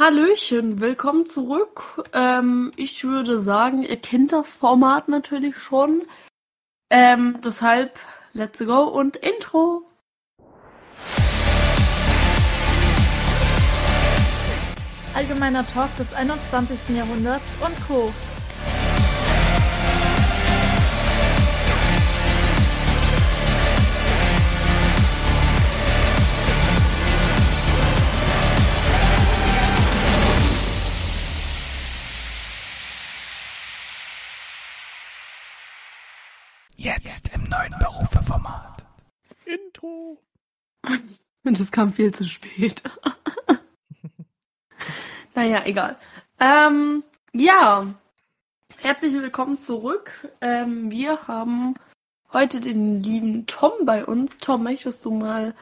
Hallöchen, willkommen zurück. Ähm, ich würde sagen, ihr kennt das Format natürlich schon. Ähm, deshalb, let's go und Intro. Allgemeiner Talk des 21. Jahrhunderts und Co. Jetzt im neuen Berufe-Format. Intro. Das kam viel zu spät. naja, egal. Ähm, ja, herzlich willkommen zurück. Ähm, wir haben heute den lieben Tom bei uns. Tom, möchtest du mal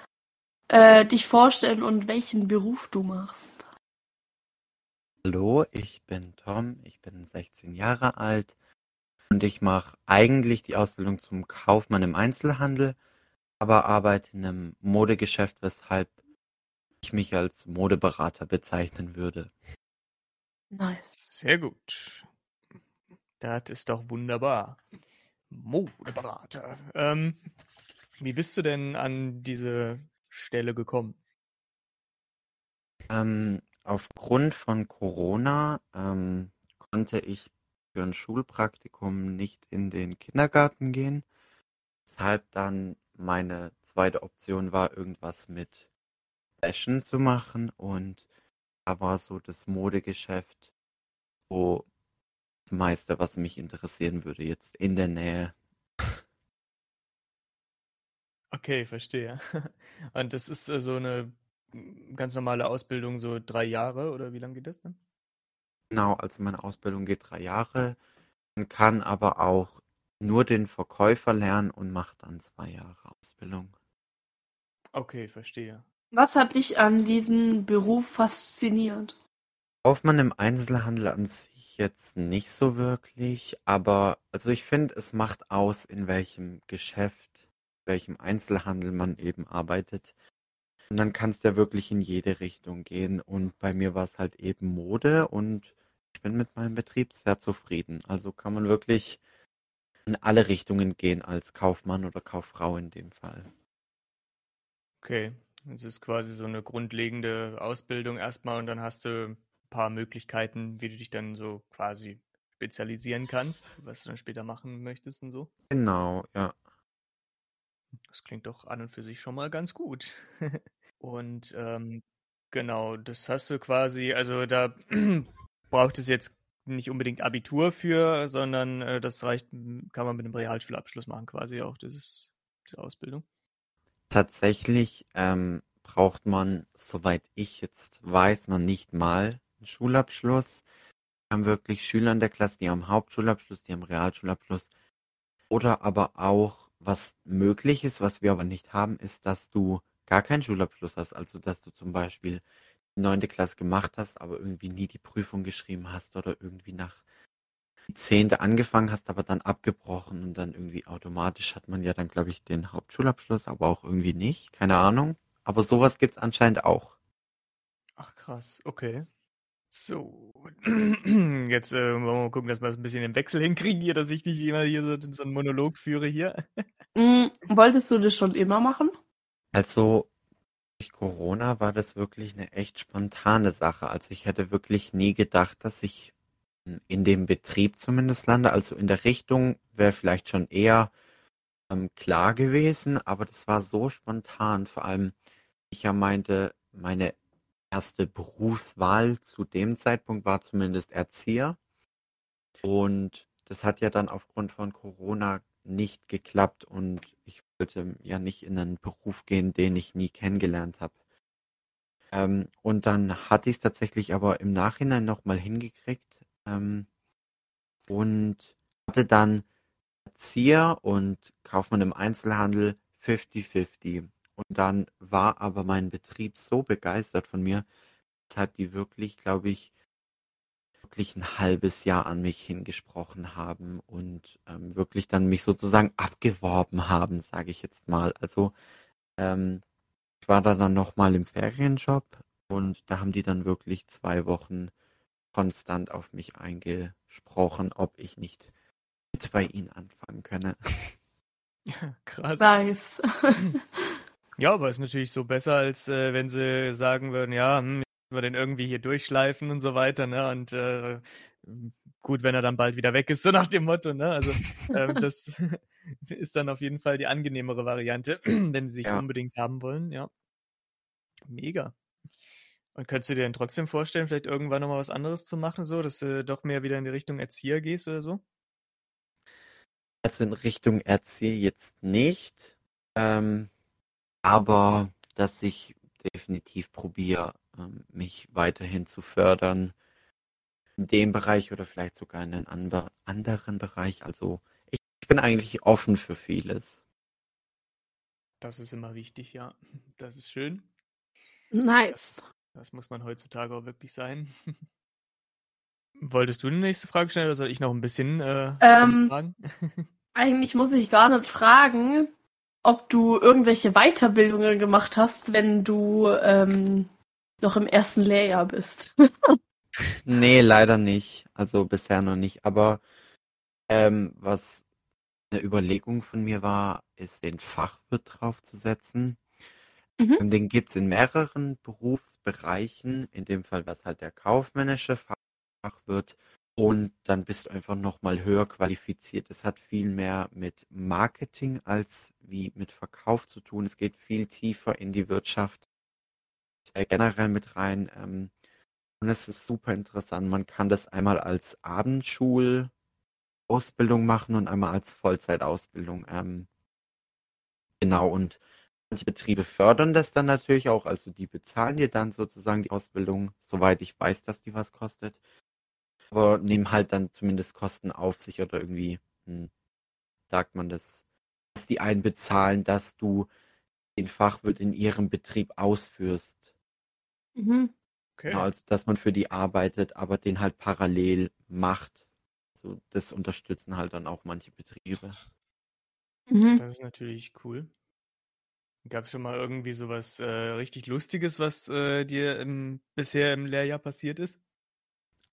äh, dich vorstellen und welchen Beruf du machst? Hallo, ich bin Tom, ich bin 16 Jahre alt und ich mache eigentlich die Ausbildung zum Kaufmann im Einzelhandel, aber arbeite in einem Modegeschäft, weshalb ich mich als Modeberater bezeichnen würde. Nice. Sehr gut. Das ist doch wunderbar. Modeberater. Ähm, wie bist du denn an diese Stelle gekommen? Ähm, aufgrund von Corona ähm, konnte ich für ein Schulpraktikum nicht in den Kindergarten gehen, weshalb dann meine zweite Option war, irgendwas mit Fashion zu machen und da war so das Modegeschäft so das meiste, was mich interessieren würde, jetzt in der Nähe. Okay, verstehe. Und das ist äh, so eine ganz normale Ausbildung, so drei Jahre oder wie lange geht das dann? Genau, also meine Ausbildung geht drei Jahre. Man kann aber auch nur den Verkäufer lernen und macht dann zwei Jahre Ausbildung. Okay, verstehe. Was hat dich an diesem Beruf fasziniert? Kaufmann im Einzelhandel an sich jetzt nicht so wirklich, aber also ich finde, es macht aus, in welchem Geschäft, welchem Einzelhandel man eben arbeitet. Und dann kannst du ja wirklich in jede Richtung gehen. Und bei mir war es halt eben Mode und ich bin mit meinem Betrieb sehr zufrieden. Also kann man wirklich in alle Richtungen gehen als Kaufmann oder Kauffrau in dem Fall. Okay, es ist quasi so eine grundlegende Ausbildung erstmal und dann hast du ein paar Möglichkeiten, wie du dich dann so quasi spezialisieren kannst, was du dann später machen möchtest und so. Genau, ja. Das klingt doch an und für sich schon mal ganz gut. Und ähm, genau, das hast du quasi, also da braucht es jetzt nicht unbedingt Abitur für, sondern äh, das reicht, kann man mit einem Realschulabschluss machen, quasi auch dieses, diese Ausbildung. Tatsächlich ähm, braucht man, soweit ich jetzt weiß, noch nicht mal einen Schulabschluss. Wir haben wirklich Schüler in der Klasse, die haben Hauptschulabschluss, die haben Realschulabschluss. Oder aber auch, was möglich ist, was wir aber nicht haben, ist, dass du gar keinen Schulabschluss hast. Also, dass du zum Beispiel neunte Klasse gemacht hast, aber irgendwie nie die Prüfung geschrieben hast oder irgendwie nach die zehnte angefangen hast, aber dann abgebrochen und dann irgendwie automatisch hat man ja dann, glaube ich, den Hauptschulabschluss, aber auch irgendwie nicht. Keine Ahnung. Aber sowas gibt's anscheinend auch. Ach krass, okay. So, jetzt äh, wollen wir mal gucken, dass wir es ein bisschen im Wechsel hinkriegen hier, dass ich nicht immer hier so, so einen Monolog führe hier. Mm, wolltest du das schon immer machen? Also durch Corona war das wirklich eine echt spontane Sache. Also ich hätte wirklich nie gedacht, dass ich in dem Betrieb zumindest lande. Also in der Richtung wäre vielleicht schon eher ähm, klar gewesen, aber das war so spontan. Vor allem, ich ja meinte, meine erste Berufswahl zu dem Zeitpunkt war zumindest Erzieher. Und das hat ja dann aufgrund von Corona nicht geklappt und ich wollte ja nicht in einen Beruf gehen, den ich nie kennengelernt habe. Ähm, und dann hatte ich es tatsächlich aber im Nachhinein nochmal hingekriegt ähm, und hatte dann Erzieher und Kaufmann im Einzelhandel 50-50. Und dann war aber mein Betrieb so begeistert von mir, weshalb die wirklich, glaube ich, wirklich ein halbes Jahr an mich hingesprochen haben und ähm, wirklich dann mich sozusagen abgeworben haben, sage ich jetzt mal. Also ähm, ich war da dann nochmal im Ferienjob Und da haben die dann wirklich zwei Wochen konstant auf mich eingesprochen, ob ich nicht mit bei ihnen anfangen könne. Ja, krass. Nice. Ja, aber ist natürlich so besser, als äh, wenn sie sagen würden, ja, hm, wir den irgendwie hier durchschleifen und so weiter, ne? Und äh, gut, wenn er dann bald wieder weg ist, so nach dem Motto, ne? Also ähm, das ist dann auf jeden Fall die angenehmere Variante, wenn sie sich Ja. unbedingt haben wollen, ja. Mega. Und könntest du dir denn trotzdem vorstellen, vielleicht irgendwann nochmal was anderes zu machen, so, dass du doch mehr wieder in die Richtung Erzieher gehst oder so? Also in Richtung Erzieher jetzt nicht, ähm, aber dass ich definitiv probiere, mich weiterhin zu fördern in dem Bereich oder vielleicht sogar in einen ander anderen Bereich. Also ich, ich bin eigentlich offen für vieles. Das ist immer wichtig, ja. Das ist schön. nice. Das muss man heutzutage auch wirklich sein. Wolltest du die nächste Frage stellen oder soll ich noch ein bisschen äh, Ähm, fragen? Eigentlich muss ich gar nicht fragen, ob du irgendwelche Weiterbildungen gemacht hast, wenn du ähm, noch im ersten Lehrjahr bist. Nee, leider nicht. Also bisher noch nicht. Aber ähm, was eine Überlegung von mir war, ist den Fachwirt draufzusetzen. Mhm. Und den gibt's in mehreren Berufsbereichen. In dem Fall was halt der kaufmännische Fachwirt. Und dann bist du einfach nochmal höher qualifiziert. Es hat viel mehr mit Marketing als wie mit Verkauf zu tun. Es geht viel tiefer in die Wirtschaft generell mit rein. Ähm, und es ist super interessant. Man kann das einmal als Abendschulausbildung machen und einmal als Vollzeitausbildung. Ähm, genau, und manche Betriebe fördern das dann natürlich auch. Also die bezahlen dir dann sozusagen die Ausbildung, soweit ich weiß, dass die was kostet. Aber nehmen halt dann zumindest Kosten auf sich oder irgendwie, hm, sagt man das, dass die einen bezahlen, dass du den Fachwirt in ihrem Betrieb ausführst. Mhm. Okay. Genau, also dass man für die arbeitet, aber den halt parallel macht. So, das unterstützen halt dann auch manche Betriebe. Mhm. Das ist natürlich cool. Gab es schon mal irgendwie sowas äh, richtig Lustiges, was äh, dir im, bisher im Lehrjahr passiert ist?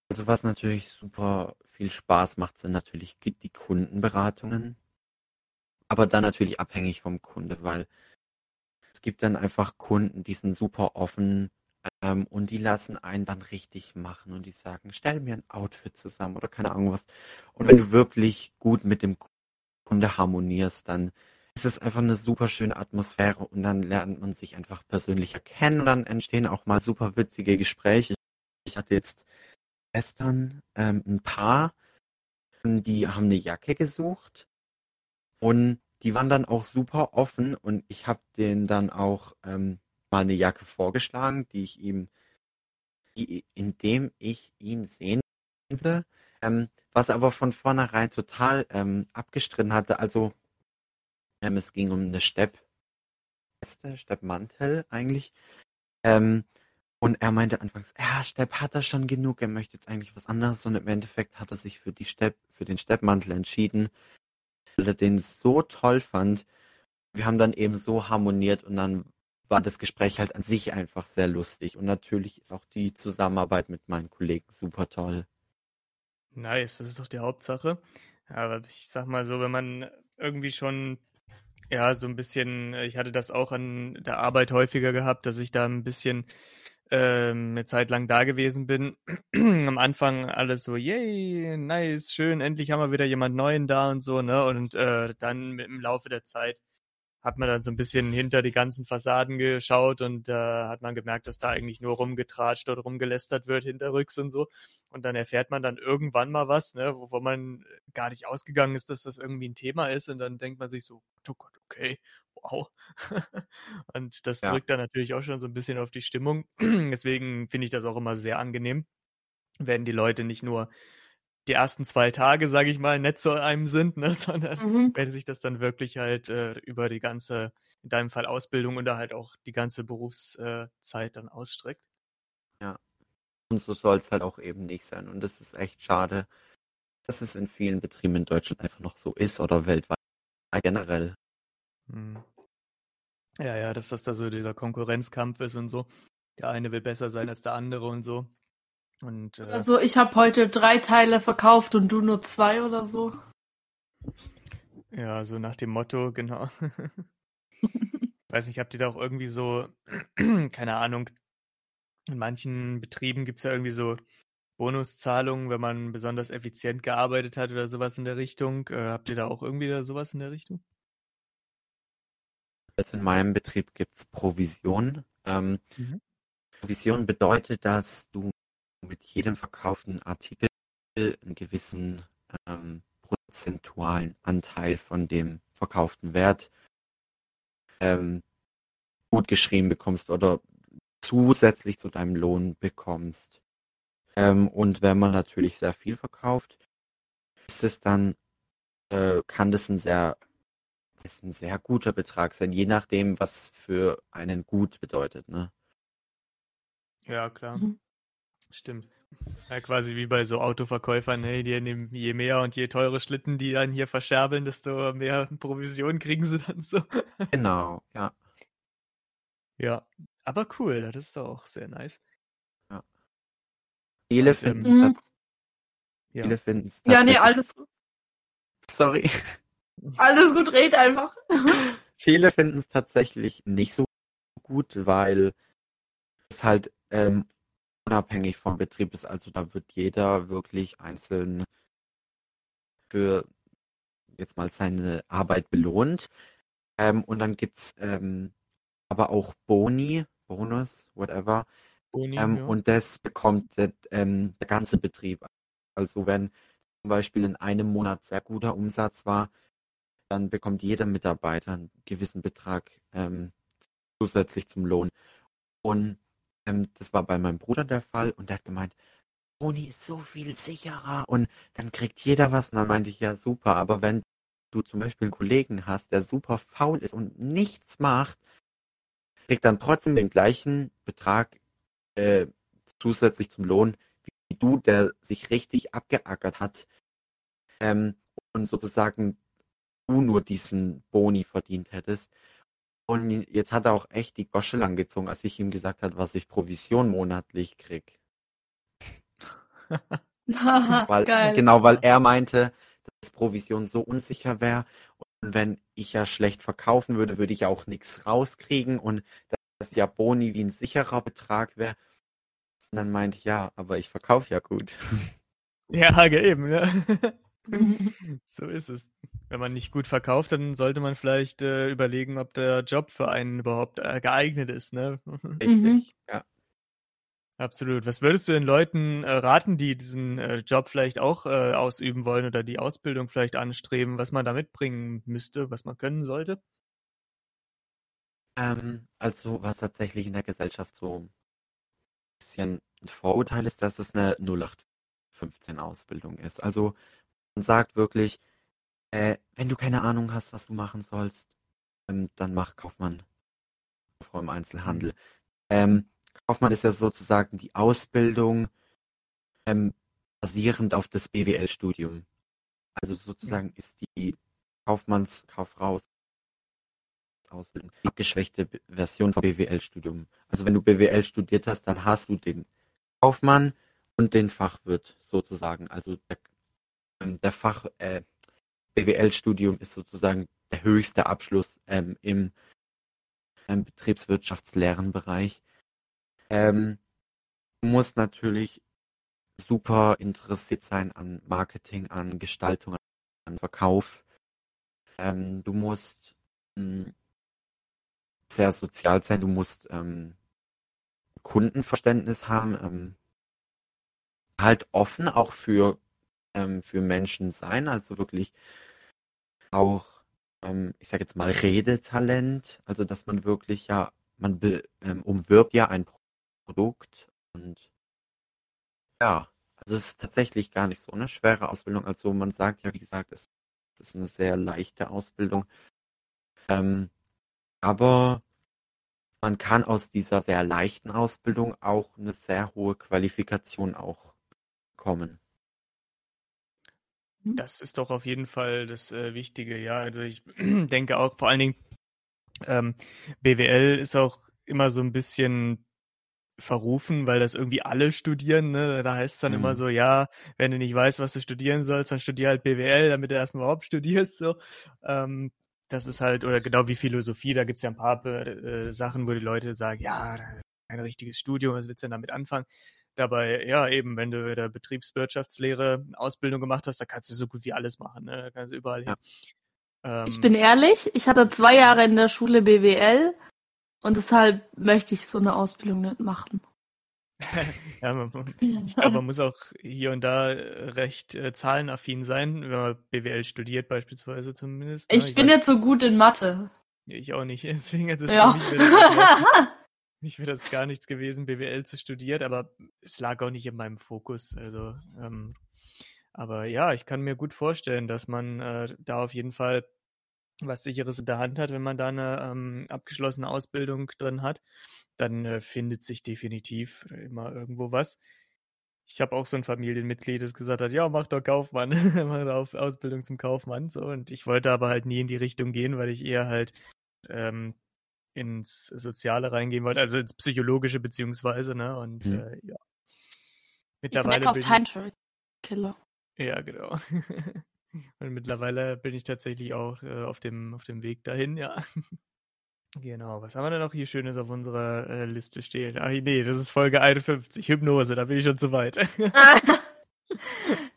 Also was natürlich super viel Spaß macht, sind natürlich die die Kundenberatungen. Aber dann natürlich abhängig vom Kunde, weil es gibt dann einfach Kunden, die sind super offen ähm, und die lassen einen dann richtig machen und die sagen, stell mir ein Outfit zusammen oder keine Ahnung was. Und wenn du wirklich gut mit dem Kunde harmonierst, dann ist es einfach eine super schöne Atmosphäre und dann lernt man sich einfach persönlicher kennen und dann entstehen auch mal super witzige Gespräche. Ich hatte jetzt gestern ähm, ein Paar, und die haben eine Jacke gesucht und die waren dann auch super offen und ich habe denen dann auch ähm, mal eine Jacke vorgeschlagen, die ich ihm, die, indem ich ihn sehen würde, ähm, was aber von vornherein total ähm, abgestritten hatte. Also ähm, es ging um eine Steppweste, Steppmantel eigentlich. Ähm, und er meinte anfangs, ja, Stepp hat er schon genug, er möchte jetzt eigentlich was anderes. Und im Endeffekt hat er sich für die Stepp, für den Steppmantel entschieden, weil er den so toll fand. Wir haben dann eben so harmoniert und dann war das Gespräch halt an sich einfach sehr lustig. Und natürlich ist auch die Zusammenarbeit mit meinen Kollegen super toll. Nice, das ist doch die Hauptsache. Aber ich sag mal so, wenn man irgendwie schon, ja, so ein bisschen, ich hatte das auch an der Arbeit häufiger gehabt, dass ich da ein bisschen ähm, eine Zeit lang da gewesen bin. Am Anfang alles so, yay, nice, schön, endlich haben wir wieder jemand Neuen da und so, ne? Und äh, dann im Laufe der Zeit hat man dann so ein bisschen hinter die ganzen Fassaden geschaut und äh, hat man gemerkt, dass da eigentlich nur rumgetratscht oder rumgelästert wird hinterrücks und so. Und dann erfährt man dann irgendwann mal was, ne, wovon man gar nicht ausgegangen ist, dass das irgendwie ein Thema ist. Und dann denkt man sich so, oh Gott, okay, wow. und das Ja. drückt dann natürlich auch schon so ein bisschen auf die Stimmung. Deswegen finde ich das auch immer sehr angenehm, wenn die Leute nicht nur die ersten zwei Tage, sage ich mal, nett zu einem sind, ne, sondern Mhm. wenn sich das dann wirklich halt äh, über die ganze, in deinem Fall Ausbildung oder halt auch die ganze Berufszeit äh, dann ausstreckt. Und so soll es halt auch eben nicht sein. Und es ist echt schade, dass es in vielen Betrieben in Deutschland einfach noch so ist oder weltweit generell. Hm. Ja, ja, dass das da so dieser Konkurrenzkampf ist und so. der eine will besser sein als der andere und so. Und äh, Also ich habe heute drei Teile verkauft und du nur zwei oder so. ja, so nach dem Motto, genau. Weiß nicht, habt ihr da auch irgendwie so, keine Ahnung, in manchen Betrieben gibt es ja irgendwie so Bonuszahlungen, wenn man besonders effizient gearbeitet hat oder sowas in der Richtung. Äh, habt ihr da auch irgendwie da sowas in der Richtung? Also in meinem Betrieb gibt's Provision. Ähm, Mhm. Provision bedeutet, dass du mit jedem verkauften Artikel einen gewissen ähm, prozentualen Anteil von dem verkauften Wert ähm, gut geschrieben bekommst oder zusätzlich zu deinem Lohn bekommst. Ähm, und wenn man natürlich sehr viel verkauft, ist es dann, äh, kann das ein sehr, ist ein sehr guter Betrag sein, je nachdem, was für einen gut bedeutet, ne? Ja, klar. Mhm. Stimmt. Ja, quasi wie bei so Autoverkäufern, ne? Die nehmen je mehr und je teure Schlitten die dann hier verscherbeln, desto mehr Provision kriegen sie dann so. Genau, ja. Ja, aber cool, das ist doch auch sehr nice. Viele Und, ähm, finden es Mhm. Ja. viele finden's Ja, nee, alles, sorry. alles gut, red einfach. Viele finden es tatsächlich nicht so gut, weil es halt ähm, unabhängig vom Betrieb ist. Also da wird jeder wirklich einzeln für jetzt mal seine Arbeit belohnt. Ähm, und dann gibt's ähm, aber auch Boni, Bonus, whatever. Boni, Ähm, ja. Und das bekommt der, ähm, der ganze Betrieb. Also wenn zum Beispiel in einem Monat sehr guter Umsatz war, dann bekommt jeder Mitarbeiter einen gewissen Betrag ähm, zusätzlich zum Lohn. Und ähm, das war bei meinem Bruder der Fall und der hat gemeint, Boni ist so viel sicherer und dann kriegt jeder was. Und dann meinte ich, ja super, aber wenn du zum Beispiel einen Kollegen hast, der super faul ist und nichts macht, kriegt dann trotzdem den gleichen Betrag äh, zusätzlich zum Lohn wie du, der sich richtig abgeackert hat ähm, und sozusagen du nur diesen Boni verdient hättest. Und jetzt hat er auch echt die Gosche lang gezogen, als ich ihm gesagt habe, was ich Provision monatlich krieg. Weil, Geil. Genau, weil er meinte, dass Provision so unsicher wäre. Und wenn ich ja schlecht verkaufen würde, würde ich ja auch nichts rauskriegen und dass ja Boni wie ein sicherer Betrag wäre. Und dann meinte ich, ja, aber ich verkaufe ja gut. Ja, eben, ne? So ist es. Wenn man nicht gut verkauft, dann sollte man vielleicht äh, überlegen, ob der Job für einen überhaupt äh, geeignet ist, ne? Richtig. Mhm. Ja. Absolut. Was würdest du den Leuten äh, raten, die diesen äh, Job vielleicht auch äh, ausüben wollen oder die Ausbildung vielleicht anstreben, was man da mitbringen müsste, was man können sollte? Ähm, also, was tatsächlich in der Gesellschaft so ein bisschen ein Vorurteil ist, dass es eine 0815 Ausbildung ist. Also, man sagt wirklich, äh, wenn du keine Ahnung hast, was du machen sollst, ähm, dann mach Kaufmann. Kauffrau im Einzelhandel. Ähm, Kaufmann ist ja sozusagen die Ausbildung ähm, basierend auf das BWL-Studium. Also sozusagen ist die Kaufmannskauffrau Ausbildung abgeschwächte Version vom BWL-Studium. Also wenn du BWL studiert hast, dann hast du den Kaufmann und den Fachwirt sozusagen. Also der, ähm, der Fach äh, BWL-Studium ist sozusagen der höchste Abschluss ähm, im ähm, Betriebswirtschaftslehrenbereich. Ähm, du musst natürlich super interessiert sein an Marketing, an Gestaltung, an Verkauf. Ähm, du musst mh, sehr sozial sein, du musst ähm, Kundenverständnis haben, ähm, halt offen auch für, ähm, für Menschen sein, also wirklich auch, ähm, ich sage jetzt mal, Redetalent, also dass man wirklich ja, man be, ähm, umwirbt ja ein Produkt und ja, also es ist tatsächlich gar nicht so eine schwere Ausbildung. Also man sagt ja, wie gesagt, es es ist eine sehr leichte Ausbildung. Ähm, aber man kann aus dieser sehr leichten Ausbildung auch eine sehr hohe Qualifikation auch bekommen. Das ist doch auf jeden Fall das äh, Wichtige, ja. Also ich denke auch vor allen Dingen, ähm, BWL ist auch immer so ein bisschen verrufen, weil das irgendwie alle studieren. Ne? Da heißt es dann Mhm. immer so, ja, wenn du nicht weißt, was du studieren sollst, dann studier halt BWL, damit du erstmal überhaupt studierst. So. Ähm, das ist halt, oder genau wie Philosophie, da gibt's ja ein paar äh, Sachen, wo die Leute sagen, ja, kein richtiges Studium, was willst du denn damit anfangen? Dabei, ja, eben, wenn du in der Betriebswirtschaftslehre eine Ausbildung gemacht hast, da kannst du so gut wie alles machen. Ne? Da kannst du überall hin. Ja. Ich Ähm, bin ehrlich, ich hatte zwei Jahre in der Schule BWL und deshalb möchte ich so eine Ausbildung nicht machen. ja, man, ich glaube, man muss auch hier und da äh, recht äh, zahlenaffin sein, wenn man BWL studiert, beispielsweise zumindest. ne? Ich bin weiß- jetzt so gut in Mathe. Ich auch nicht. Deswegen ist es Ja. nicht- mich wäre das gar nichts gewesen, BWL zu studieren, aber es lag auch nicht in meinem Fokus. Also, ähm, aber ja, ich kann mir gut vorstellen, dass man äh, da auf jeden Fall was Sicheres in der Hand hat, wenn man da eine ähm, abgeschlossene Ausbildung drin hat. Dann äh, findet sich definitiv immer irgendwo was. Ich habe auch so ein Familienmitglied, das gesagt hat, ja, mach doch Kaufmann, mach doch Ausbildung zum Kaufmann. So, und ich wollte aber halt nie in die Richtung gehen, weil ich eher halt ähm, ins Soziale reingehen wollte, also ins Psychologische beziehungsweise, ne? Und Mhm. äh, ja. Ich Mittlerweile auf bin ich, Time Travel Killer. ja, genau. Und mittlerweile bin ich tatsächlich auch äh, auf dem auf dem Weg dahin, ja. Genau, was haben wir denn noch hier Schönes auf unserer äh, Liste stehen? Ach nee, das ist Folge 51, Hypnose, da bin ich schon zu weit.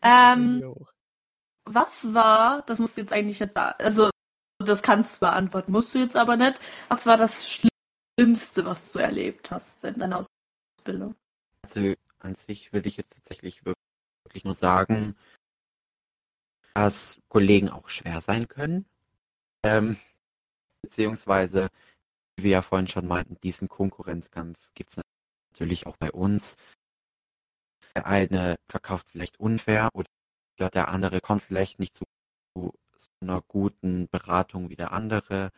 ähm, was war, das musst du jetzt eigentlich nicht also das kannst du beantworten, musst du jetzt aber nicht. Was war das Schlimmste, was du erlebt hast in deiner Ausbildung? Also an sich würde ich jetzt tatsächlich wirklich nur sagen, dass Kollegen auch schwer sein können. Ähm, beziehungsweise, wie wir ja vorhin schon meinten, diesen Konkurrenzkampf gibt es natürlich auch bei uns. Der eine verkauft vielleicht unfair oder der andere kommt vielleicht nicht zu einer guten Beratung wie der andere.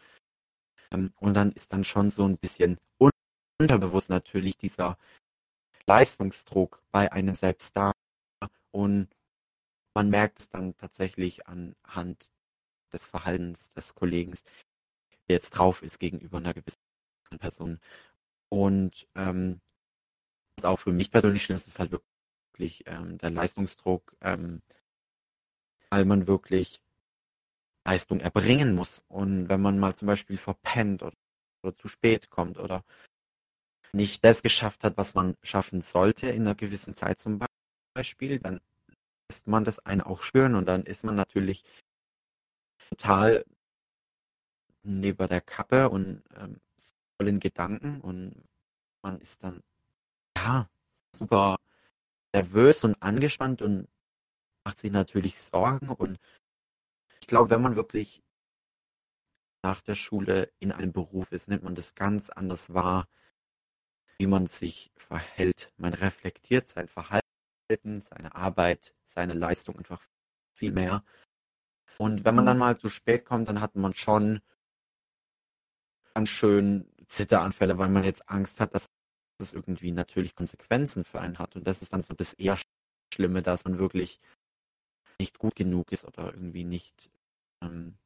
Ähm, und dann ist dann schon so ein bisschen unterbewusst natürlich dieser Leistungsdruck bei einem selbst da und man merkt es dann tatsächlich anhand des Verhaltens des Kollegen, der jetzt drauf ist gegenüber einer gewissen Person. Und ähm, was auch für mich persönlich schlimm ist, ist halt wirklich ähm, der Leistungsdruck, ähm, weil man wirklich Leistung erbringen muss. Und wenn man mal zum Beispiel verpennt oder, oder zu spät kommt oder nicht das geschafft hat, was man schaffen sollte in einer gewissen Zeit zum Beispiel, dann lässt man das einen auch spüren und dann ist man natürlich total neben der Kappe und ähm, voll in Gedanken und man ist dann ja super nervös und angespannt und macht sich natürlich Sorgen und glaube, wenn man wirklich nach der Schule in einem Beruf ist, nimmt man das ganz anders wahr, wie man sich verhält. Man reflektiert sein Verhalten, seine Arbeit, seine Leistung einfach viel mehr. Und wenn man dann mal zu spät kommt, dann hat man schon ganz schön Zitteranfälle, weil man jetzt Angst hat, dass es irgendwie natürlich Konsequenzen für einen hat. Und das ist dann so das eher Schlimme, dass man wirklich nicht gut genug ist oder irgendwie nicht ähm,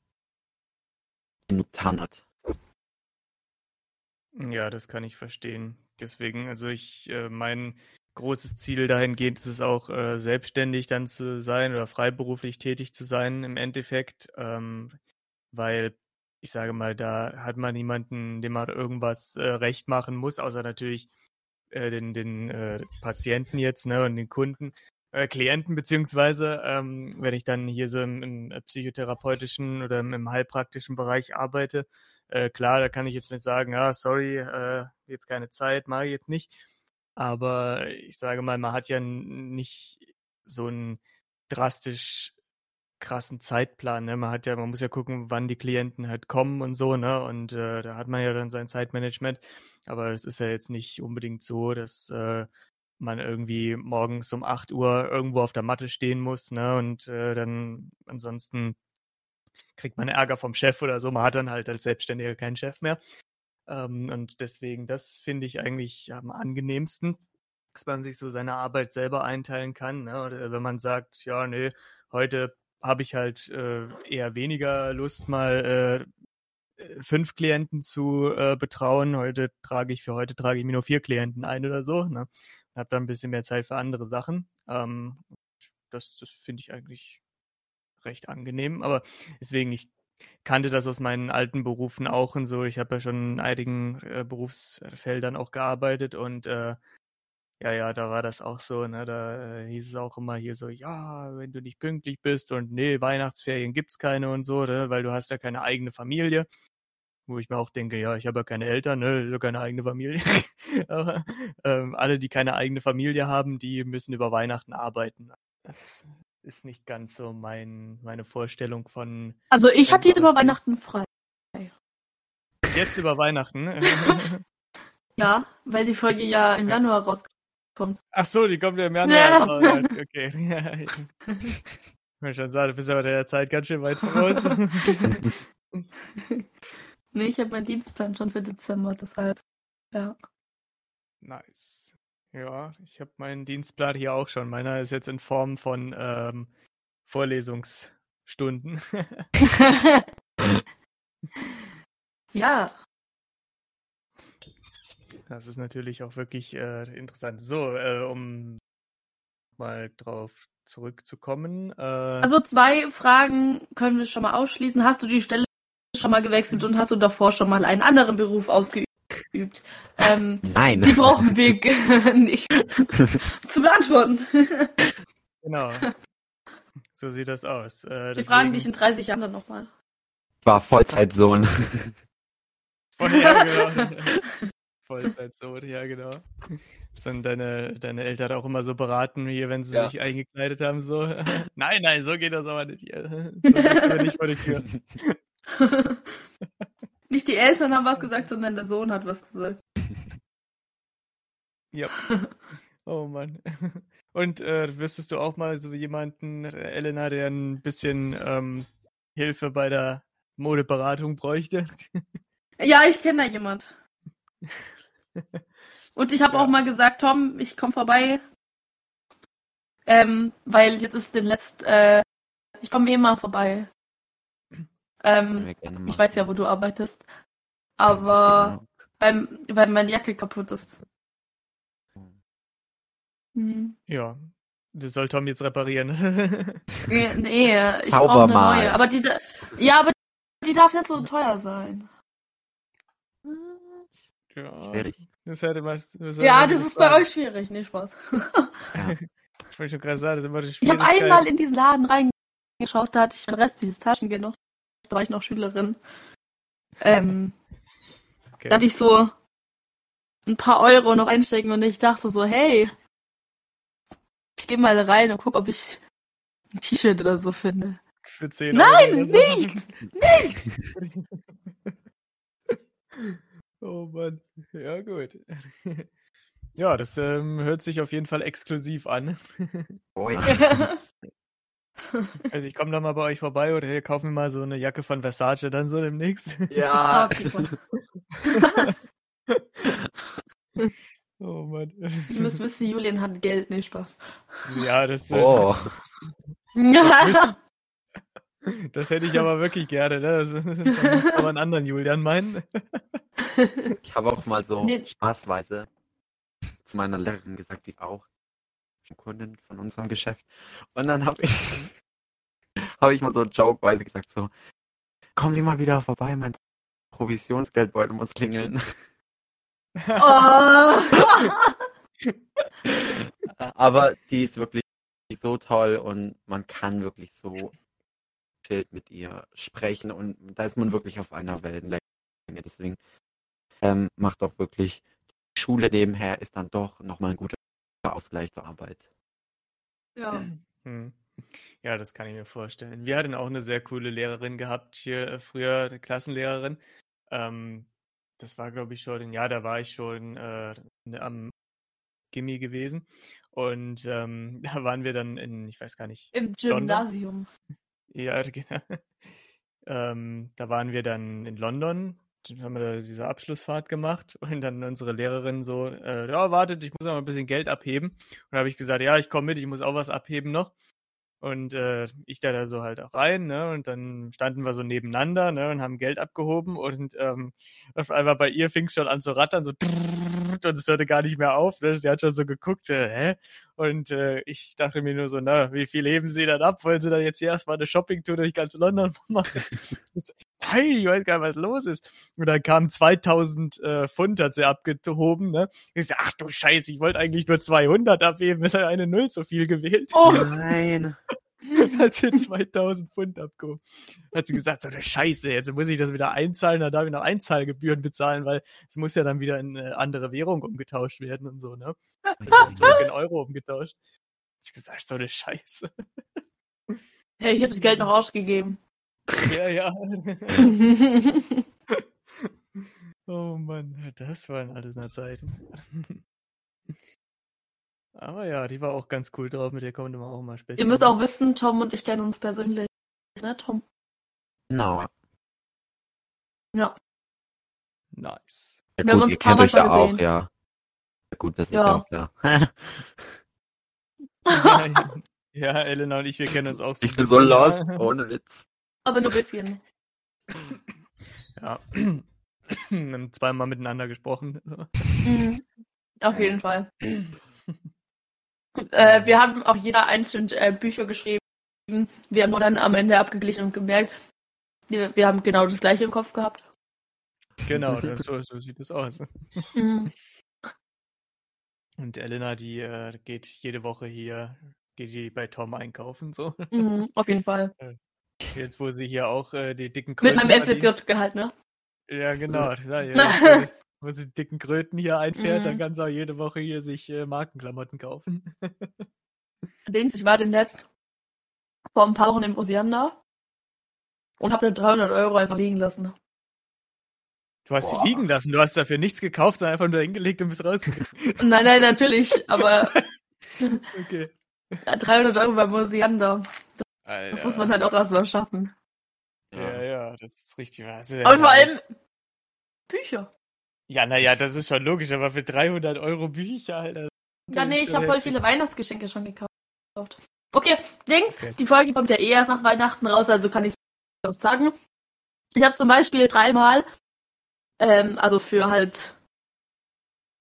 genug getan hat. Ja, das kann ich verstehen. Deswegen, also ich, äh, mein großes Ziel dahingehend ist es auch, äh, selbstständig dann zu sein oder freiberuflich tätig zu sein im Endeffekt, ähm, weil ich sage mal, da hat man niemanden, dem man irgendwas äh, recht machen muss, außer natürlich äh, den, den äh, Patienten jetzt ne, und den Kunden, äh, Klienten beziehungsweise, ähm, wenn ich dann hier so im, im psychotherapeutischen oder im, im heilpraktischen Bereich arbeite, äh, klar, da kann ich jetzt nicht sagen, ja, sorry, äh, jetzt keine Zeit, mache ich jetzt nicht. Aber ich sage mal, man hat ja nicht so einen drastisch krassen Zeitplan. Ne? Man hat ja, man muss ja gucken, wann die Klienten halt kommen und so, ne? Und äh, da hat man ja dann sein Zeitmanagement. Aber es ist ja jetzt nicht unbedingt so, dass äh, man irgendwie morgens um 8 Uhr irgendwo auf der Matte stehen muss, ne? Und äh, dann ansonsten kriegt man Ärger vom Chef oder so. Man hat dann halt als Selbstständiger keinen Chef mehr. Ähm, und deswegen, das finde ich eigentlich am angenehmsten, dass man sich so seine Arbeit selber einteilen kann. Ne? Oder wenn man sagt, ja, nee, heute habe ich halt äh, eher weniger Lust, mal äh, fünf Klienten zu äh, betrauen. Heute trage ich, für heute trage ich mir nur vier Klienten ein oder so. Ne? Habe dann ein bisschen mehr Zeit für andere Sachen. Ähm, das das finde ich eigentlich recht angenehm. Aber deswegen, ich kannte das aus meinen alten Berufen auch und so. Ich habe ja schon in einigen äh, Berufsfeldern auch gearbeitet und äh, ja, ja, da war das auch so, ne? Da äh, hieß es auch immer hier so, ja, wenn du nicht pünktlich bist und nee, Weihnachtsferien gibt's keine und so, ne? weil du hast ja keine eigene Familie. Wo ich mir auch denke, ja, ich habe ja keine Eltern, ne, so keine eigene Familie. Aber ähm, alle, die keine eigene Familie haben, die müssen über Weihnachten arbeiten. Das ist nicht ganz so mein, meine Vorstellung von Also ich hatte jetzt über. Weihnachten frei. jetzt über Weihnachten. Ja, weil die Folge ja im Januar rauskommt. Ach so, die kommt ja im Januar. Ja. raus. Ja, okay. Ja, ich wollte schon sagen, du bist aber der Zeit ganz schön weit voraus. Nee, ich habe meinen Dienstplan schon für Dezember, deshalb. Ja. nice. Ja, ich habe meinen Dienstplan hier auch schon. Meiner ist jetzt in Form von ähm, Vorlesungsstunden. ja, Das ist natürlich auch wirklich äh, interessant. So, äh, um mal drauf zurückzukommen. Äh, also zwei Fragen können wir schon mal ausschließen. Hast du die Stelle schon mal gewechselt und hast du davor schon mal einen anderen Beruf ausgeübt? Ähm, Nein. die brauchen wir nicht zu beantworten. genau. So sieht das aus. Äh, Wir fragen dich in 30 Jahren dann nochmal. Ich war Vollzeitsohn. Voll, ja, genau. Vollzeitsohn, ja, genau. Ist dann deine, deine Eltern auch immer so beraten, hier, wenn sie Ja. sich eingekleidet haben, so. nein, nein, so geht das aber nicht hier. So aber nicht vor die Tür. Nicht die Eltern haben was gesagt, sondern der Sohn hat was gesagt. Ja. Oh Mann. Und äh, wüsstest du auch mal so jemanden, Elena, der ein bisschen ähm, Hilfe bei der Modeberatung bräuchte? Ja, ich kenne da jemand. Und ich habe Ja. auch mal gesagt, Tom, ich komme vorbei. Ähm, weil jetzt ist den letzt, äh, ich komme eh mal vorbei. Ähm, ich weiß ja, wo du arbeitest. Aber Genau. beim, weil meine Jacke kaputt ist. Hm. Ja, das soll Tom jetzt reparieren. Nee, nee ich brauche eine mal. neue. Aber die, da- ja, aber die darf nicht so teuer sein. ja, Schwierig. das hätte man. Das hätte Ja, das ist bei euch schwierig. Nee, Spaß. Ja. Ich wollte schon gerade sagen, das ist immer Ich habe einmal in diesen Laden reingeschaut, da hatte ich mein restliches Taschengeld noch. Da war ich noch Schülerin. Ähm, Okay. da hatte ich so ein paar Euro noch einstecken und ich dachte so, hey, ich gehe mal rein und guck, ob ich ein T-Shirt oder so finde. Für 10 Nein, Euro oder so. nicht! Nicht! oh Mann. Ja, gut. Ja, das ähm, hört sich auf jeden Fall exklusiv an. Ui. Also ich komme da mal bei euch vorbei oder ihr kauft mir mal so eine Jacke von Versace dann so demnächst. Ja. Voll. Oh Mann. Ihr müsst wissen, Julian hat Geld, nee, Spaß. Ja, das, Oh. Ja. das hätte ich aber wirklich gerne. Ne? Das, da du aber einen anderen Julian meinen. Ich habe auch mal so Nee. spaßweise zu meiner Lehrerin gesagt, die ist auch Kundin von unserem Geschäft. Und dann habe ich, habe ich mal so jokeweise gesagt, so, kommen Sie mal wieder vorbei, mein Provisionsgeldbeutel muss klingeln. Oh. Aber die ist wirklich so toll und man kann wirklich so Schild mit ihr sprechen und da ist man wirklich auf einer Wellenlänge. Deswegen ähm, macht auch wirklich die Schule nebenher ist dann doch nochmal ein guter Ausgleich zur Arbeit. ja. Hm. Ja, das kann ich mir vorstellen. Wir hatten auch eine sehr coole Lehrerin gehabt hier äh, früher, eine Klassenlehrerin. Ähm, das war, glaube ich, schon, ja, da war ich schon äh, ne- am Gimmi gewesen. Und ähm, da waren wir dann in, ich weiß gar nicht, Im Gymnasium. ja, genau. Ähm, da waren wir dann in London, dann haben wir da diese Abschlussfahrt gemacht und dann unsere Lehrerin so, äh, ja, wartet, ich muss noch ein bisschen Geld abheben. Und da habe ich gesagt, ja, ich komme mit, ich muss auch was abheben noch. Und äh, ich da, da so halt auch rein, ne? Und dann standen wir so nebeneinander, ne? Und haben Geld abgehoben und ähm, auf einmal bei ihr fing es schon an zu rattern, so und es hörte gar nicht mehr auf. Ne? Sie hat schon so geguckt, äh, hä? Und äh, ich dachte mir nur so, na, wie viel heben sie dann ab? Wollen sie dann jetzt hier erstmal eine Shoppingtour durch ganz London machen? Nein, ich weiß gar nicht, was los ist. Und dann kamen 2000 äh, Pfund, hat sie abgehoben, ne? Ich so, ach du Scheiße, ich wollte eigentlich nur 200 abheben, ist ja eine Null so viel gewählt. Oh, Nein. hat sie 2000 Pfund abgehoben. Hat sie gesagt, so eine Scheiße, jetzt muss ich das wieder einzahlen, dann darf ich noch Einzahlgebühren bezahlen, weil es muss ja dann wieder in eine andere Währung umgetauscht werden und so, ne? Zurück in Euro umgetauscht. Hat sie gesagt, so eine Scheiße. hey, ich hätte das Geld noch ausgegeben. Ja, ja. Oh Mann, das waren alles noch Zeiten. Aber ja, die war auch ganz cool drauf, mit der konnte man auch mal sprechen. Ihr müsst auch wissen, Tom und ich kennen uns persönlich. Ne, Tom? Genau. Ja. Nice. Ja, Wir haben gut, uns ihr ein paar kennt euch ja schon auch, gesehen. ja. Ja, gut, das ist Ja. ja auch klar. Ja, ja. ja, Elena und ich, wir kennen uns auch so ich bin so lost, ja. ohne Witz. Aber nur ein bisschen. Ja. Wir haben zweimal miteinander gesprochen. So. Mhm. Auf jeden Fall. äh, wir haben auch jeder einzeln äh, Bücher geschrieben. Wir haben nur dann am Ende abgeglichen und gemerkt, wir, wir haben genau das gleiche im Kopf gehabt. Genau, so, so sieht es aus. Mhm. Und Elena, die äh, geht jede Woche hier, geht die bei Tom einkaufen, so. Mhm. Auf jeden Fall. Jetzt, wo sie hier auch äh, die dicken Mit Kröten meinem verdient. FSJ-Gehalt, ne? Ja, genau. Ja. Wo, sie die dicken Kröten hier einfährt, dann Mhm. kann sie auch jede Woche hier sich äh, Markenklamotten kaufen. Allerdings, ich war den letzt vor ein paar Wochen im Osiander und habe 300 Euro einfach liegen lassen. Du hast Boah. sie liegen lassen, du hast dafür nichts gekauft, sondern einfach nur hingelegt und bist rausgegangen. Nein, nein, natürlich, aber Okay. 300 Euro beim Osiander, Alter. das muss man halt auch erstmal schaffen. Ja, ja, das ist richtig. Was ist denn Und vor allem Bücher. Ja, naja, das ist schon logisch, aber für 300 Euro Bücher, Alter. Ja, nee, ich habe voll viele Weihnachtsgeschenke schon gekauft. Okay, Dings, Okay. die Folge kommt ja eh erst nach Weihnachten raus, also kann ich es sagen. Ich habe zum Beispiel dreimal, ähm, also für halt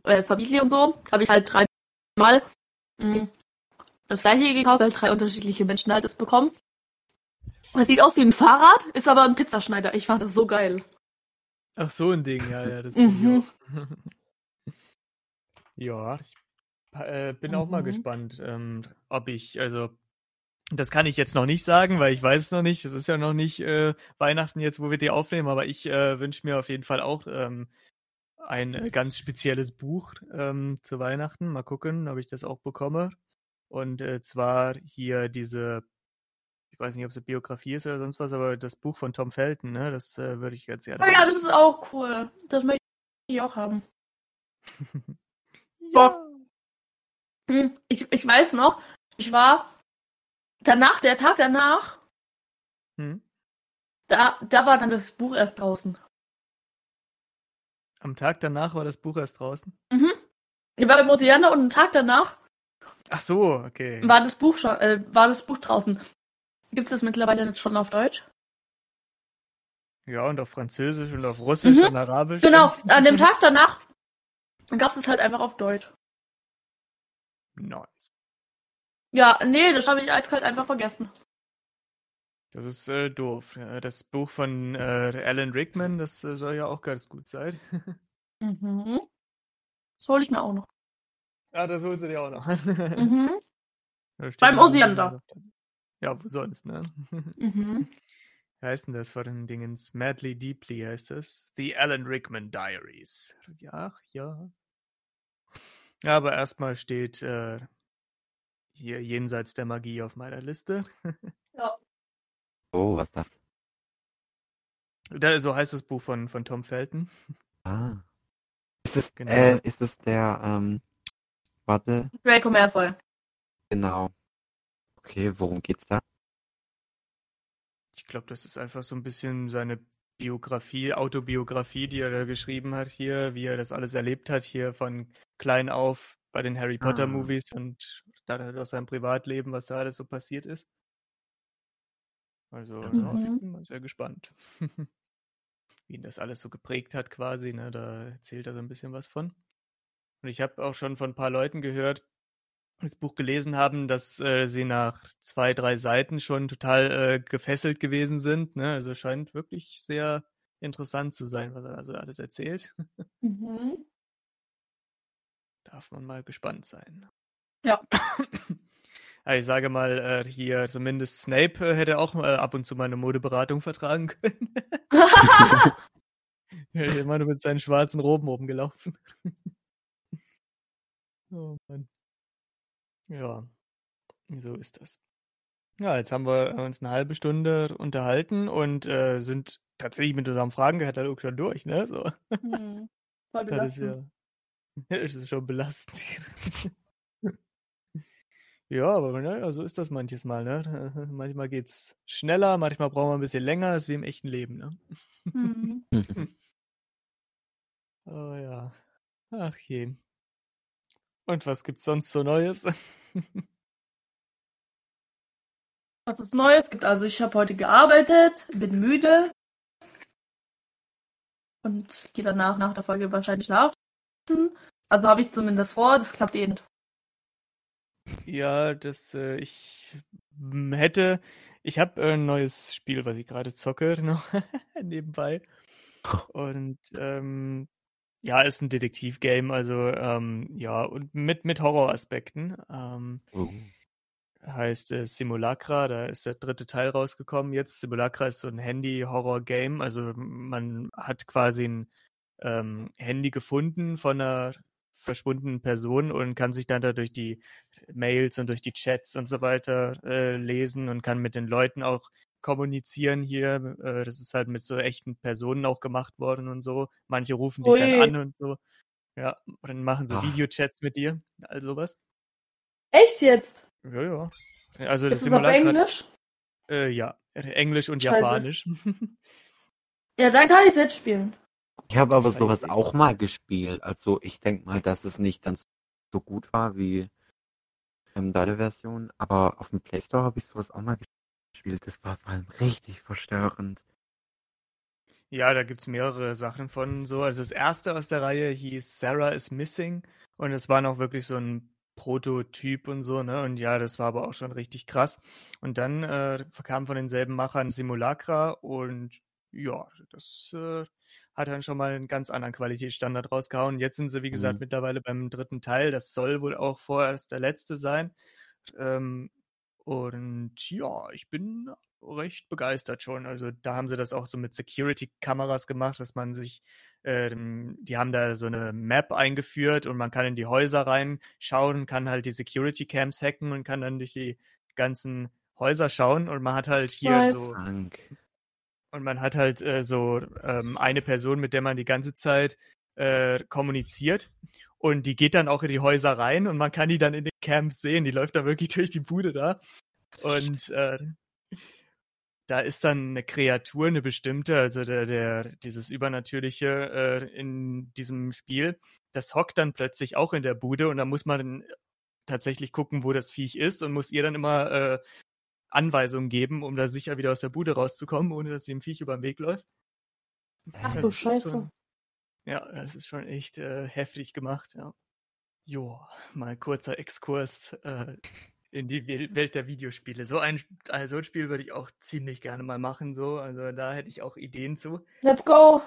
äh, Familie und so, habe ich halt dreimal mh, das gleiche gekauft, weil drei unterschiedliche Menschen halt es bekommen. Es sieht aus wie ein Fahrrad, ist aber ein Pizzaschneider. Ich fand das so geil. Ach, so ein Ding, ja, ja, das Mhm. ich auch. ja, ich äh, bin auch mal Mhm. gespannt, ähm, ob ich, also, das kann ich jetzt noch nicht sagen, weil ich weiß es noch nicht. Es ist ja noch nicht äh, Weihnachten jetzt, wo wir die aufnehmen, aber ich äh, wünsche mir auf jeden Fall auch ähm, ein äh, ganz spezielles Buch ähm, zu Weihnachten. Mal gucken, ob ich das auch bekomme. Und äh, zwar hier diese, weiß nicht, ob es eine Biografie ist oder sonst was, aber das Buch von Tom Felton, ne? Das äh, würde ich ganz gerne. Oh ja, das ist auch cool. Das möchte ich auch haben. ja. Hm, Ich, ich weiß noch, ich war danach, der Tag danach, Hm? da, da war dann das Buch erst draußen. Am Tag danach war das Buch erst draußen. Mhm. Ich war beim Oceaner und einen Tag danach Ach so, okay. war das Buch schon, äh, war das Buch draußen. Gibt es das mittlerweile jetzt schon auf Deutsch? Ja, und auf Französisch und auf Russisch Mhm. und Arabisch. Genau, an dem Tag danach gab es es halt einfach auf Deutsch. Nice. Ja, nee, das habe ich eiskalt einfach vergessen. Das ist äh, doof. Ja, Das Buch von äh, Alan Rickman, das äh, soll ja auch ganz gut sein. Mhm. Das hole ich mir auch noch. ah, das holst du dir auch noch. Mhm. Beim Osiander. Ja, wo sonst, ne? Mhm. Wie heißt denn das von den Dingens? Madly Deeply heißt das. The Alan Rickman Diaries. Ja, ja. Ja, aber erstmal steht äh, hier jenseits der Magie auf meiner Liste. Ja. Oh, was das? Da, so heißt das Buch von, von Tom Felton. Ah. Ist es, Genau. äh, ist es der, ähm, warte, Draco Malfoy. genau. Okay, worum geht's da? Ich glaube, das ist einfach so ein bisschen seine Biografie, Autobiografie, die er da geschrieben hat hier, wie er das alles erlebt hat, hier von klein auf bei den Harry Potter Ah. Movies und da halt aus seinem Privatleben, was da alles so passiert ist. Also, Mhm. ja, ich bin mal sehr gespannt. Wie ihn das alles so geprägt hat, quasi, ne? Da erzählt er so ein bisschen was von. Und ich habe auch schon von ein paar Leuten gehört, das Buch gelesen haben, dass äh, sie nach zwei, drei Seiten schon total äh, gefesselt gewesen sind. Ne? Also scheint wirklich sehr interessant zu sein, was er also alles erzählt. Mhm. Darf man mal gespannt sein. Ja. Also ich sage mal, äh, hier zumindest Snape äh, hätte auch mal ab und zu mal eine Modeberatung vertragen können. Er ist immer nur mit seinen schwarzen Roben rumgelaufen. oh Mann. Ja, so ist das. Ja, jetzt haben wir uns eine halbe Stunde unterhalten und äh, sind tatsächlich mit unserem Fragenkatalog schon durch, ne? So. Hm. Voll Das ist belastend. ja, das ist schon belastend. Ja, aber naja, so ist das manches Mal, ne? Manchmal geht's schneller, manchmal brauchen wir ein bisschen länger, ist wie im echten Leben, ne? Hm. Oh ja. Ach je. Und was gibt's sonst so Neues? Was es Neues gibt. Also ich habe heute gearbeitet, bin müde und gehe danach nach der Folge wahrscheinlich schlafen. Also habe ich zumindest vor, das klappt eh nicht. Ja, das, äh, ich hätte, ich habe äh, ein neues Spiel, was ich gerade zocke, noch nebenbei. Und ähm, ja, ist ein Detektivgame, also ähm, ja, und mit, mit Horroraspekten. Ähm, Oh. heißt äh, Simulacra, da ist der dritte Teil rausgekommen jetzt. Simulacra ist so ein Handy-Horror-Game, also man hat quasi ein ähm, Handy gefunden von einer verschwundenen Person und kann sich dann da durch die Mails und durch die Chats und so weiter äh, lesen und kann mit den Leuten auch kommunizieren hier. Äh, das ist halt mit so echten Personen auch gemacht worden und so. Manche rufen dich Ui. dann an und so. Ja, und dann machen so Ah. Videochats mit dir, all sowas. Echt jetzt? Ja, ja. Also das Ist es auf Simulacra- Englisch? Äh, ja, Englisch und Scheiße. Japanisch. Ja, dann kann ich es jetzt spielen. Ich habe aber sowas auch mal gespielt. Also ich denke mal, dass es nicht ganz so gut war wie ähm, deine Version. Aber auf dem Play Store habe ich sowas auch mal gespielt. Das war vor allem richtig verstörend. ja, da gibt's mehrere Sachen von so. Also das erste aus der Reihe hieß Sarah is Missing und es war noch wirklich so ein Prototyp und so, ne? Und ja, das war aber auch schon richtig krass. Und dann äh, kam von denselben Machern Simulacra und ja, das äh, hat dann schon mal einen ganz anderen Qualitätsstandard rausgehauen. Jetzt sind sie, wie gesagt, Mhm. mittlerweile beim dritten Teil. Das soll wohl auch vorerst der letzte sein. Ähm, und ja, ich bin recht begeistert schon. Also da haben sie das auch so mit Security-Kameras gemacht, dass man sich, ähm, die haben da so eine Map eingeführt und man kann in die Häuser reinschauen, kann halt die Security-Cams hacken und kann dann durch die ganzen Häuser schauen und man hat halt hier Nice. so Krank. und man hat halt äh, so ähm, eine Person, mit der man die ganze Zeit äh, kommuniziert. Und die geht dann auch in die Häuser rein und man kann die dann in den Camps sehen. Die läuft da wirklich durch die Bude da. Und äh, da ist dann eine Kreatur, eine bestimmte, also der, der, dieses Übernatürliche äh, in diesem Spiel, das hockt dann plötzlich auch in der Bude und da muss man tatsächlich gucken, wo das Viech ist und muss ihr dann immer äh, Anweisungen geben, um da sicher wieder aus der Bude rauszukommen, ohne dass sie dem Viech über den Weg läuft. Ach Das du Scheiße. Schon, ja, das ist schon echt äh, heftig gemacht, ja. Jo, mal kurzer Exkurs äh, in die Wel- Welt der Videospiele. So ein, ein so ein Spiel würde ich auch ziemlich gerne mal machen, so. Also da hätte ich auch Ideen zu. Let's go.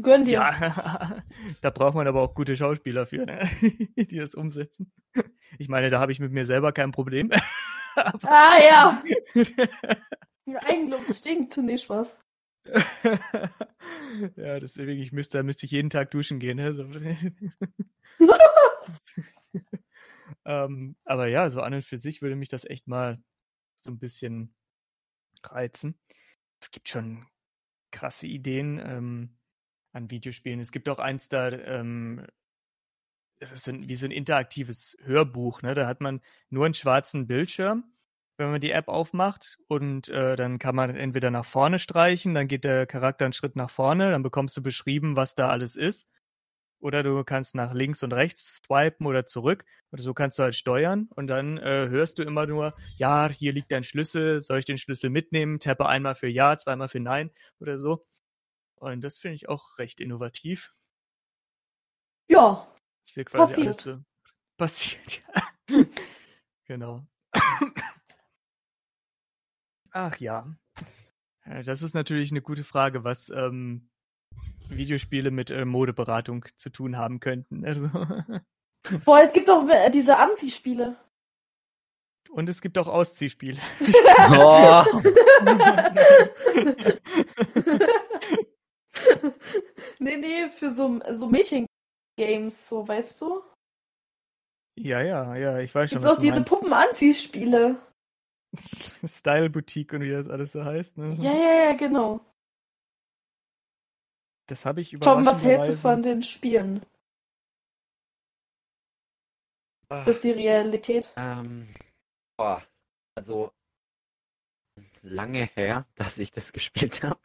Gönn dir. Ja, da braucht man aber auch gute Schauspieler für, ne? die das umsetzen. Ich meine, da habe ich mit mir selber kein Problem. Ah ja. Eigenlob stinkt. Nee, Spaß. ja, deswegen, ich müsste, da müsste ich jeden Tag duschen gehen. Ne? Ähm, aber ja, so an und für sich würde mich das echt mal so ein bisschen reizen. Es gibt schon krasse Ideen ähm, an Videospielen. Es gibt auch eins da, ähm, es ist so ein, wie so ein interaktives Hörbuch. Ne? Da hat man nur einen schwarzen Bildschirm, wenn man die App aufmacht und äh, dann kann man entweder nach vorne streichen, dann geht der Charakter einen Schritt nach vorne, dann bekommst du beschrieben, was da alles ist. Oder du kannst nach links und rechts swipen oder zurück. Oder so kannst du halt steuern und dann äh, hörst du immer nur, ja, hier liegt dein Schlüssel, soll ich den Schlüssel mitnehmen? Tappe einmal für Ja, zweimal für Nein oder so. Und das finde ich auch recht innovativ. Ja, Ist hier quasi Passiert. alles so passiert. Ja. genau. Ach ja. Äh, Das ist natürlich eine gute Frage, was ähm, Videospiele mit äh, Modeberatung zu tun haben könnten. Also, boah, es gibt doch äh, diese Anziehspiele. und es gibt auch Ausziehspiele. Oh, nee, nee, für so, so Mädchen-Games, so, weißt du? ja, ja, ja, ich weiß schon, Gibt's was auch du diese. Puppen-Anziehspiele. Style Boutique und wie das alles so heißt. Ne? Ja, ja, ja, genau. Das habe ich Tom, was hältst du von den Spielen? Ah, Das ist die Realität. ähm, boah, also lange her, dass ich das gespielt habe.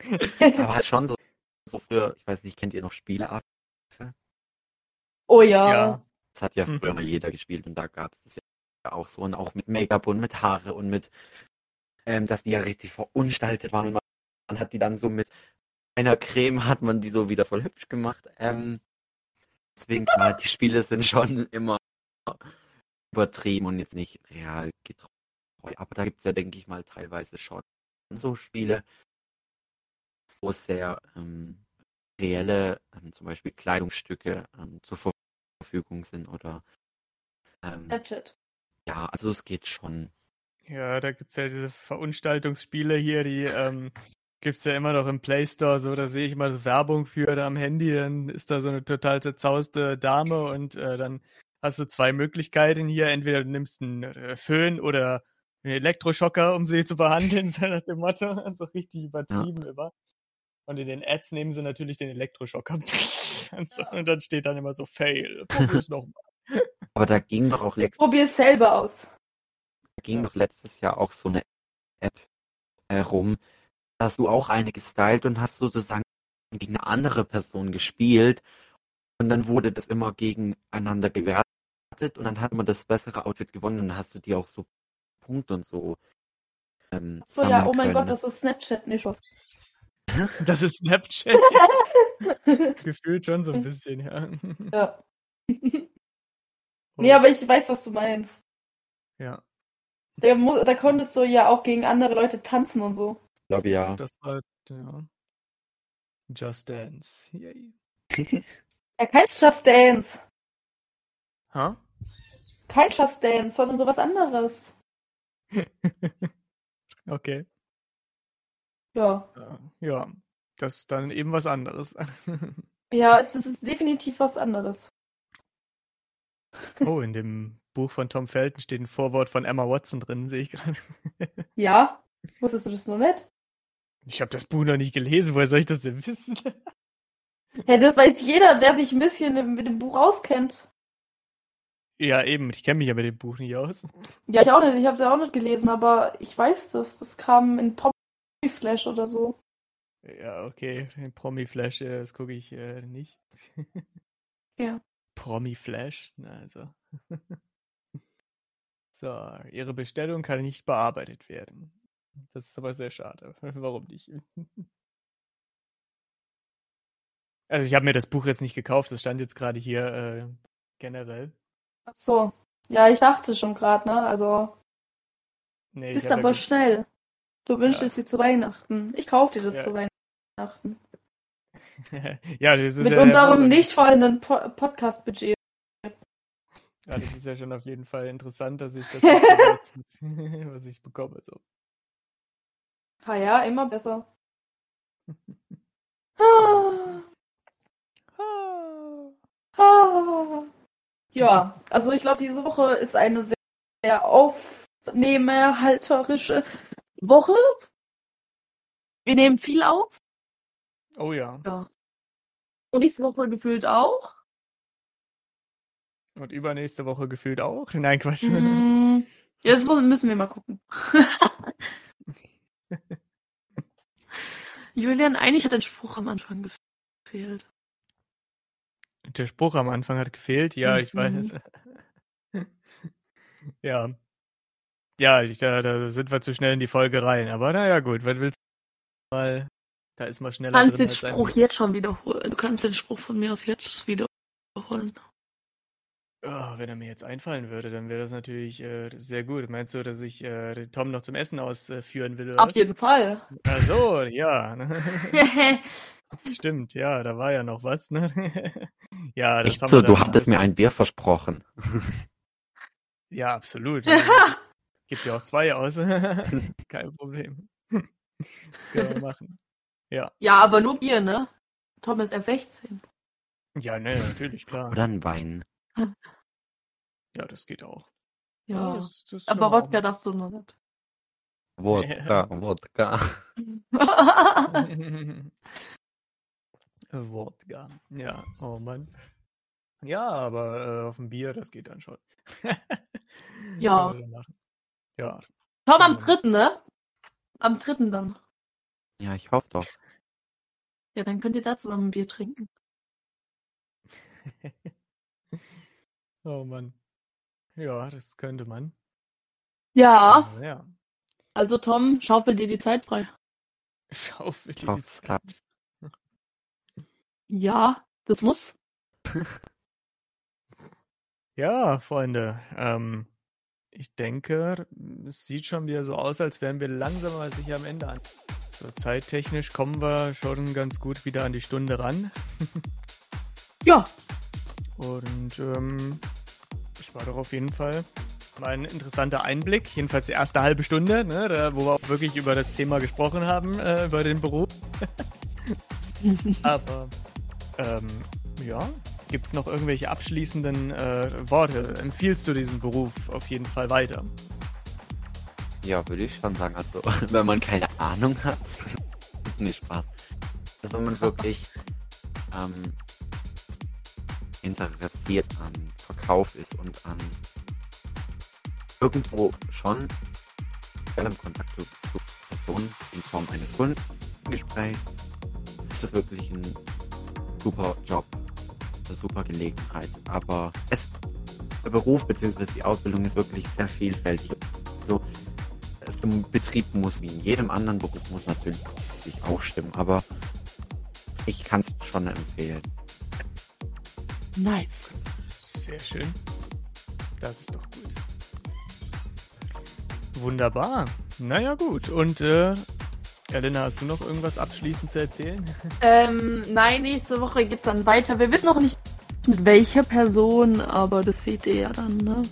Aber halt schon so, so für, ich weiß nicht, kennt ihr noch Spieleaffe? Oh ja. Ja. Das hat ja Mhm. früher mal jeder gespielt und da gab es das ja auch so und auch mit Make-up und mit Haare und mit, ähm, dass die ja richtig verunstaltet waren und man, hat die dann so mit einer Creme hat man die so wieder voll hübsch gemacht. Ähm, deswegen klar, die Spiele sind schon immer übertrieben und jetzt nicht real getreu. Aber da gibt es ja, denke ich mal, teilweise schon so Spiele, wo sehr ähm, reelle, ähm, zum Beispiel Kleidungsstücke ähm, zur Verfügung sind oder ähm, Snapchat. Ja, also es geht schon. Ja, da gibt's ja diese Verunstaltungsspiele hier, die ähm, gibt's ja immer noch im Play Store, so, da sehe ich mal so Werbung für da am Handy, dann ist da so eine total zerzauste Dame und äh, dann hast du zwei Möglichkeiten hier, entweder du nimmst einen äh, Föhn oder einen Elektroschocker, um sie zu behandeln, so nach dem Motto, also richtig übertrieben immer. Und in den Ads nehmen sie natürlich den Elektroschocker. und, so, und dann steht dann immer so Fail, probier's noch mal. Aber da ging doch auch lex Probier es selber aus. da ging doch letztes Jahr auch so eine App herum. Da hast du auch eine gestylt und hast sozusagen gegen eine andere Person gespielt. Und dann wurde das immer gegeneinander gewertet und dann hat man das bessere Outfit gewonnen und dann hast du dir auch so Punkte und so. Ähm, So, ja, oh mein können. Gott, das ist Snapchat nicht. was. Das ist Snapchat. Gefühlt schon so ein bisschen, ja. ja. Nee, aber ich weiß, was du meinst. Ja, Da, da konntest du ja auch gegen andere Leute tanzen und so. Ich glaube ja. das war, ja. Just Dance. Yay. Ja, kein Just Dance. Ha? Kein Just Dance, sondern sowas anderes. okay. Ja. Ja, Ja, das ist dann eben was anderes. Ja, das ist definitiv was anderes. Oh, in dem Buch von Tom Felton steht ein Vorwort von Emma Watson drin, sehe ich gerade. Ja? Wusstest du das noch nicht? Ich habe das Buch noch nicht gelesen, woher soll ich das denn wissen? Ja, das weiß jeder, der sich ein bisschen mit dem Buch auskennt. ja, eben, ich kenne mich ja mit dem Buch nicht aus. Ja, ich auch nicht. Ich habe es auch nicht gelesen, aber ich weiß das. Das kam in Pop Flash oder so. Ja, okay, den Promi-Flash, äh, das gucke ich äh, nicht. Ja. Promi-Flash, na also. so, Ihre Bestellung kann nicht bearbeitet werden. Das ist aber sehr schade. Warum nicht? Also ich habe mir das Buch jetzt nicht gekauft, das stand jetzt gerade hier äh, generell. Ach so. Ja, ich dachte schon gerade, ne? Also, Nee, bist aber schnell. Du wünschst Ja. es dir zu Weihnachten. Ich kaufe dir das Ja. zu Weihnachten. ja, das ist Mit ja unserem nicht fallenden po Podcast-Budget. Ja, das ist ja schon auf jeden Fall interessant, dass ich das was ich bekomme. So. Ah ja, immer besser. Ah, Ah. ah. Ja, also ich glaube, diese Woche ist eine sehr, sehr aufnehmerhalterische Woche. Wir nehmen viel auf. Oh ja. Und nächste Woche gefühlt auch. Und übernächste Woche gefühlt auch. Nein, Quatsch. Mm, ja, das müssen wir mal gucken. Julian, eigentlich hat ein Spruch am Anfang gefehlt. Der Spruch am Anfang hat gefehlt. Ja, ich weiß. Mhm. ja. Ja, ich, da, da sind wir zu schnell in die Folge rein. Aber naja, gut, was willst du mal? Da ist mal Du schneller kannst drin den Spruch jetzt schon wiederholen. Du kannst den Spruch von mir aus jetzt wiederholen. Oh, wenn er mir jetzt einfallen würde, dann wäre das natürlich äh, sehr gut. Meinst du, dass ich äh, den Tom noch zum Essen ausführen will? Oder Auf was? jeden Fall. Ach so, ja. Stimmt, ja, da war ja noch was. Ne? ja, das Echt haben so, wir du hattest mir ein Bier versprochen. Ja, absolut. Gibt ja auch zwei aus. Kein Problem. Das können wir machen. Ja. ja, aber nur Bier, ne? Tom ist erst 16. Ja, ne, natürlich, klar. Oder ein Wein. Ja, das geht auch. Ja. das, das aber Wodka darfst du noch nicht. Wodka, Wodka. Wodka. Ja, oh Mann. Ja, aber äh, auf dem Bier, das geht dann schon. Ja. Ja. Tom am dritten, ne? Am dritten dann. Ja, ich hoffe doch. Ja, dann könnt ihr da zusammen ein Bier trinken. oh Mann. Ja, das könnte man. Ja, Aber Ja. also Tom, schaufel dir die Zeit frei. Schaufel Ich die Zeit. klappt. Ja, das muss. Ja, Freunde, ähm, ich denke, es sieht schon wieder so aus, als wären wir langsam aber sicher am Ende an. So zeittechnisch kommen wir schon ganz gut wieder an die Stunde ran. Ja, Und ähm, das war doch auf jeden Fall mal ein interessanter Einblick. Jedenfalls die erste halbe Stunde, ne, da, wo wir auch wirklich über das Thema gesprochen haben, äh, über den Beruf. Aber ähm, ja, gibt es noch irgendwelche abschließenden äh, Worte? Empfiehlst du diesen Beruf auf jeden Fall weiter? Ja, würde ich schon sagen. Also, wenn man keine Ahnung hat. nee, Spaß. Also, wenn man wirklich ähm, interessiert an Verkauf ist und an irgendwo schon im Kontakt zu, zu Personen in Form eines Kundengesprächs, ist es wirklich ein super Job, eine super Gelegenheit. Aber es, der Beruf bzw. die Ausbildung ist wirklich sehr vielfältig. So, im Betrieb muss, wie in jedem anderen Beruf, muss natürlich auch stimmen, aber ich kann es schon empfehlen. nice. Sehr schön. Das ist doch gut. Wunderbar. Naja, gut. Und äh, Elena, hast du noch irgendwas abschließend zu erzählen? Ähm, nein, nächste Woche geht's dann weiter. Wir wissen noch nicht mit welcher Person, aber das seht ihr ja dann, ne?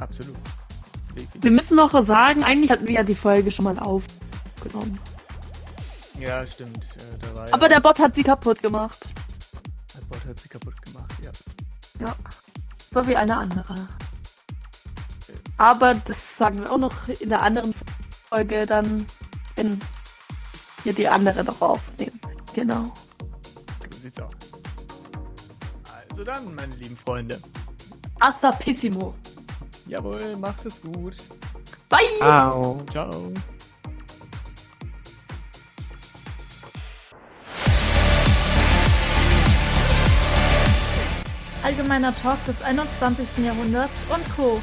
Absolut. Wir müssen noch sagen, eigentlich hatten wir ja die Folge schon mal aufgenommen. Ja, stimmt. Äh, Aber der Bot hat sie kaputt gemacht. der Bot hat sie kaputt gemacht. Ja. Ja. So wie eine andere. Aber das sagen wir auch noch in der anderen Folge dann, wenn wir die andere noch aufnehmen. Genau. So sieht's aus. Also dann, meine lieben Freunde. Hasta pissimo. Jawohl, macht es gut. Bye! Ciao. Ciao. Allgemeiner Talk des 21. Jahrhunderts und Co.